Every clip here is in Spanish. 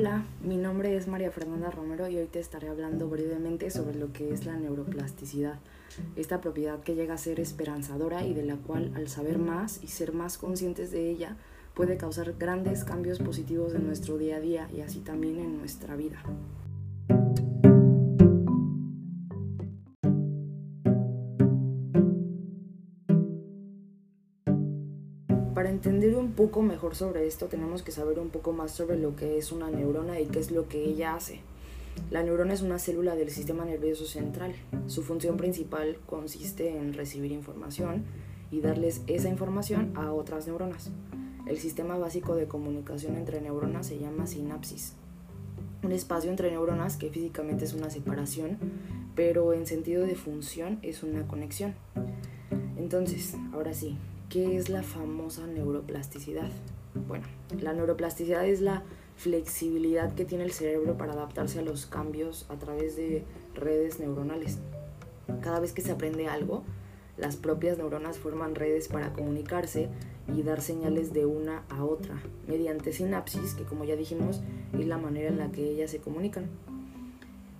Hola, mi nombre es María Fernanda Romero y hoy te estaré hablando brevemente sobre lo que es la neuroplasticidad, esta propiedad que llega a ser esperanzadora y de la cual al saber más y ser más conscientes de ella puede causar grandes cambios positivos en nuestro día a día y así también en nuestra vida. Entender un poco mejor sobre esto tenemos que saber un poco más sobre lo que es una neurona y qué es lo que ella hace. La neurona es una célula del sistema nervioso central. Su función principal consiste en recibir información y darles esa información a otras neuronas. El sistema básico de comunicación entre neuronas se llama sinapsis. Un espacio entre neuronas que físicamente es una separación, pero en sentido de función es una conexión. Entonces, ahora sí, ¿Qué es la famosa neuroplasticidad? Bueno, la neuroplasticidad es la flexibilidad que tiene el cerebro para adaptarse a los cambios a través de redes neuronales. Cada vez que se aprende algo, las propias neuronas forman redes para comunicarse y dar señales de una a otra mediante sinapsis, que como ya dijimos es la manera en la que ellas se comunican.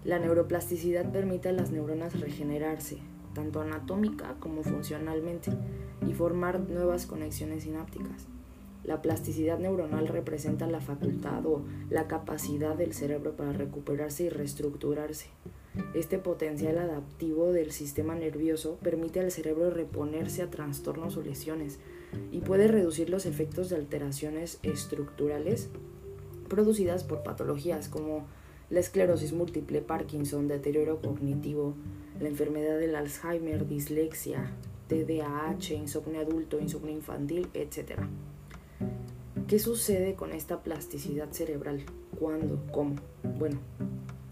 La neuroplasticidad permite a las neuronas regenerarse, tanto anatómica como funcionalmente, y formar nuevas conexiones sinápticas. La plasticidad neuronal representa la facultad o la capacidad del cerebro para recuperarse y reestructurarse. Este potencial adaptivo del sistema nervioso permite al cerebro reponerse a trastornos o lesiones y puede reducir los efectos de alteraciones estructurales producidas por patologías como la esclerosis múltiple, Parkinson, deterioro cognitivo, la enfermedad del Alzheimer, dislexia, TDAH, insomnio adulto, insomnio infantil, etc. ¿Qué sucede con esta plasticidad cerebral? ¿Cuándo? ¿Cómo? Bueno,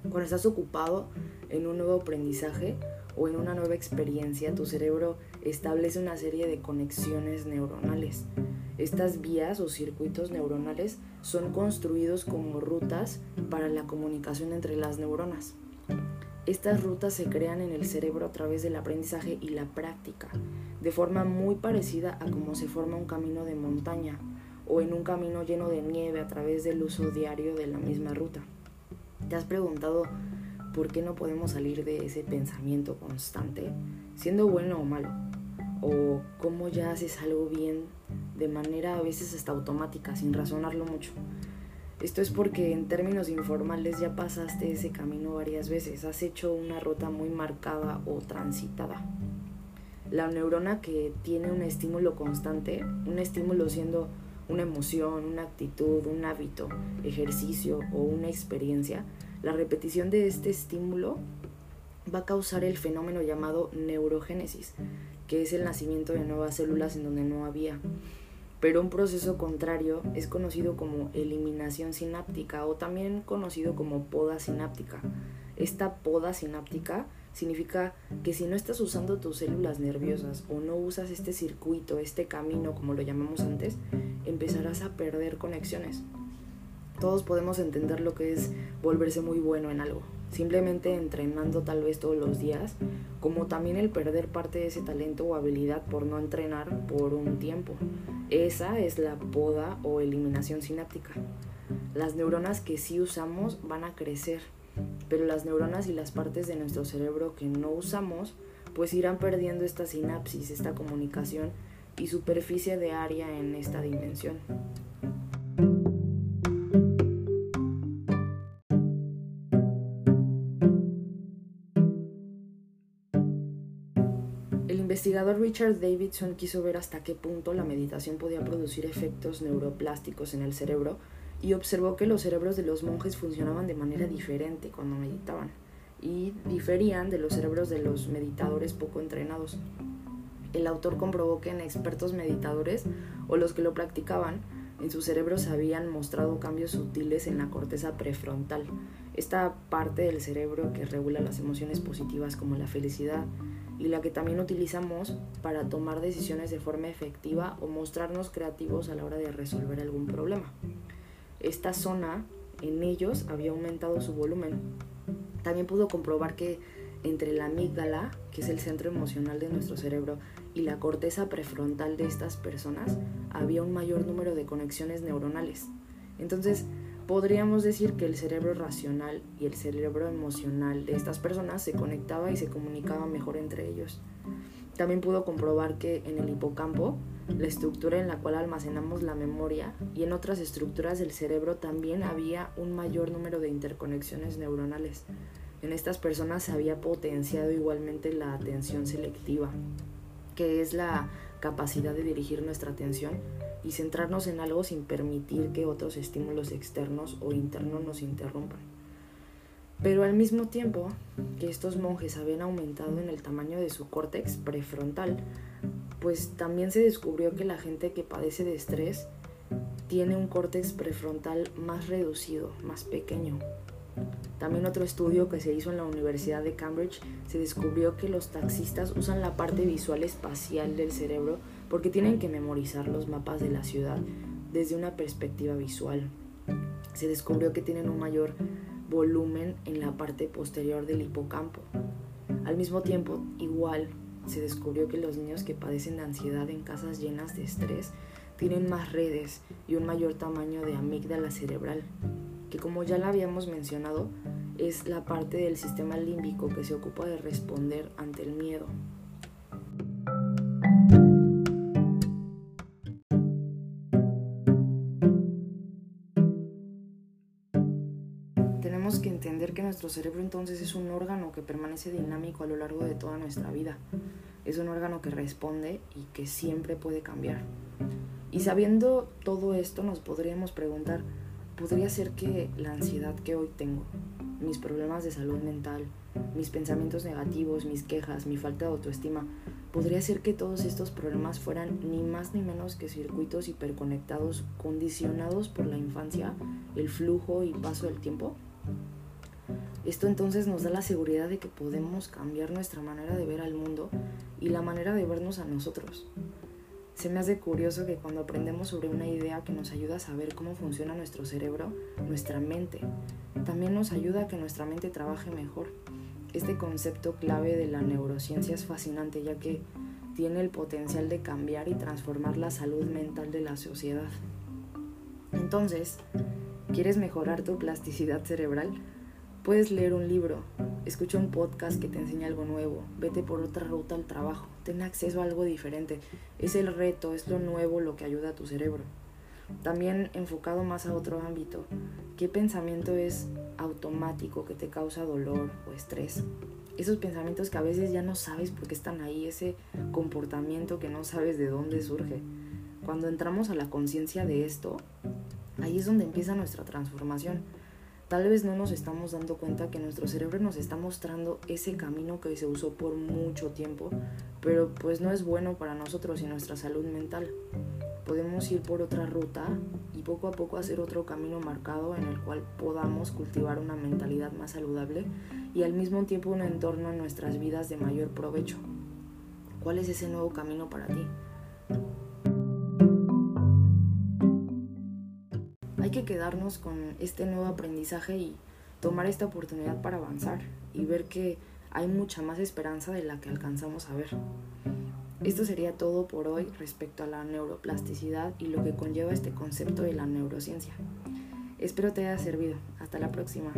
cuando estás ocupado en un nuevo aprendizaje o en una nueva experiencia, tu cerebro establece una serie de conexiones neuronales. Estas vías o circuitos neuronales son construidos como rutas para la comunicación entre las neuronas. Estas rutas se crean en el cerebro a través del aprendizaje y la práctica, de forma muy parecida a cómo se forma un camino de montaña o en un camino lleno de nieve a través del uso diario de la misma ruta. ¿Te has preguntado por qué no podemos salir de ese pensamiento constante, siendo bueno o malo? ¿O cómo ya haces algo bien de manera a veces hasta automática, sin razonarlo mucho? Esto es porque en términos informales ya pasaste ese camino varias veces, has hecho una ruta muy marcada o transitada. La neurona que tiene un estímulo constante, un estímulo siendo una emoción, una actitud, un hábito, ejercicio o una experiencia, la repetición de este estímulo va a causar el fenómeno llamado neurogénesis, que es el nacimiento de nuevas células en donde no había pero un proceso contrario es conocido como eliminación sináptica o también conocido como poda sináptica. Esta poda sináptica significa que si no estás usando tus células nerviosas o no usas este circuito, este camino como lo llamamos antes, empezarás a perder conexiones. Todos podemos entender lo que es volverse muy bueno en algo, simplemente entrenando tal vez todos los días, como también el perder parte de ese talento o habilidad por no entrenar por un tiempo. Esa es la poda o eliminación sináptica. Las neuronas que sí usamos van a crecer, pero las neuronas y las partes de nuestro cerebro que no usamos pues irán perdiendo esta sinapsis, esta comunicación y superficie de área en esta dimensión. Investigador Richard Davidson quiso ver hasta qué punto la meditación podía producir efectos neuroplásticos en el cerebro y observó que los cerebros de los monjes funcionaban de manera diferente cuando meditaban y diferían de los cerebros de los meditadores poco entrenados. El autor comprobó que en expertos meditadores o los que lo practicaban, en sus cerebros habían mostrado cambios sutiles en la corteza prefrontal, esta parte del cerebro que regula las emociones positivas como la felicidad, y la que también utilizamos para tomar decisiones de forma efectiva o mostrarnos creativos a la hora de resolver algún problema. Esta zona en ellos había aumentado su volumen. También pudo comprobar que entre la amígdala, que es el centro emocional de nuestro cerebro, y la corteza prefrontal de estas personas había un mayor número de conexiones neuronales. Entonces, podríamos decir que el cerebro racional y el cerebro emocional de estas personas se conectaba y se comunicaba mejor entre ellos. También pudo comprobar que en el hipocampo, la estructura en la cual almacenamos la memoria, y en otras estructuras del cerebro también había un mayor número de interconexiones neuronales. En estas personas se había potenciado igualmente la atención selectiva, que es la capacidad de dirigir nuestra atención y centrarnos en algo sin permitir que otros estímulos externos o internos nos interrumpan. Pero al mismo tiempo que estos monjes habían aumentado en el tamaño de su córtex prefrontal, pues también se descubrió que la gente que padece de estrés tiene un córtex prefrontal más reducido, más pequeño. También otro estudio que se hizo en la Universidad de Cambridge se descubrió que los taxistas usan la parte visual espacial del cerebro porque tienen que memorizar los mapas de la ciudad desde una perspectiva visual. Se descubrió que tienen un mayor volumen en la parte posterior del hipocampo. Al mismo tiempo, igual, se descubrió que los niños que padecen de ansiedad en casas llenas de estrés tienen más redes y un mayor tamaño de amígdala cerebral, que como ya la habíamos mencionado, es la parte del sistema límbico que se ocupa de responder ante el miedo. que entender que nuestro cerebro entonces es un órgano que permanece dinámico a lo largo de toda nuestra vida. Es un órgano que responde y que siempre puede cambiar. Y sabiendo todo esto nos podríamos preguntar, ¿podría ser que la ansiedad que hoy tengo, mis problemas de salud mental, mis pensamientos negativos, mis quejas, mi falta de autoestima, podría ser que todos estos problemas fueran ni más ni menos que circuitos hiperconectados condicionados por la infancia, el flujo y paso del tiempo? Esto entonces nos da la seguridad de que podemos cambiar nuestra manera de ver al mundo y la manera de vernos a nosotros. Se me hace curioso que cuando aprendemos sobre una idea que nos ayuda a saber cómo funciona nuestro cerebro, nuestra mente, también nos ayuda a que nuestra mente trabaje mejor. Este concepto clave de la neurociencia es fascinante ya que tiene el potencial de cambiar y transformar la salud mental de la sociedad. Entonces, ¿quieres mejorar tu plasticidad cerebral? Puedes leer un libro, escucha un podcast que te enseña algo nuevo, vete por otra ruta al trabajo, ten acceso a algo diferente. Es el reto, es lo nuevo lo que ayuda a tu cerebro. También enfocado más a otro ámbito, ¿qué pensamiento es automático que te causa dolor o estrés? Esos pensamientos que a veces ya no sabes por qué están ahí, ese comportamiento que no sabes de dónde surge. Cuando entramos a la conciencia de esto, ahí es donde empieza nuestra transformación Tal vez no nos estamos dando cuenta que nuestro cerebro nos está mostrando ese camino que se usó por mucho tiempo, pero pues no es bueno para nosotros y nuestra salud mental. Podemos ir por otra ruta y poco a poco hacer otro camino marcado en el cual podamos cultivar una mentalidad más saludable y al mismo tiempo un entorno en nuestras vidas de mayor provecho. ¿Cuál es ese nuevo camino para ti? Hay que quedarnos con este nuevo aprendizaje y tomar esta oportunidad para avanzar y ver que hay mucha más esperanza de la que alcanzamos a ver. Esto sería todo por hoy respecto a la neuroplasticidad y lo que conlleva este concepto de la neurociencia. Espero te haya servido. Hasta la próxima.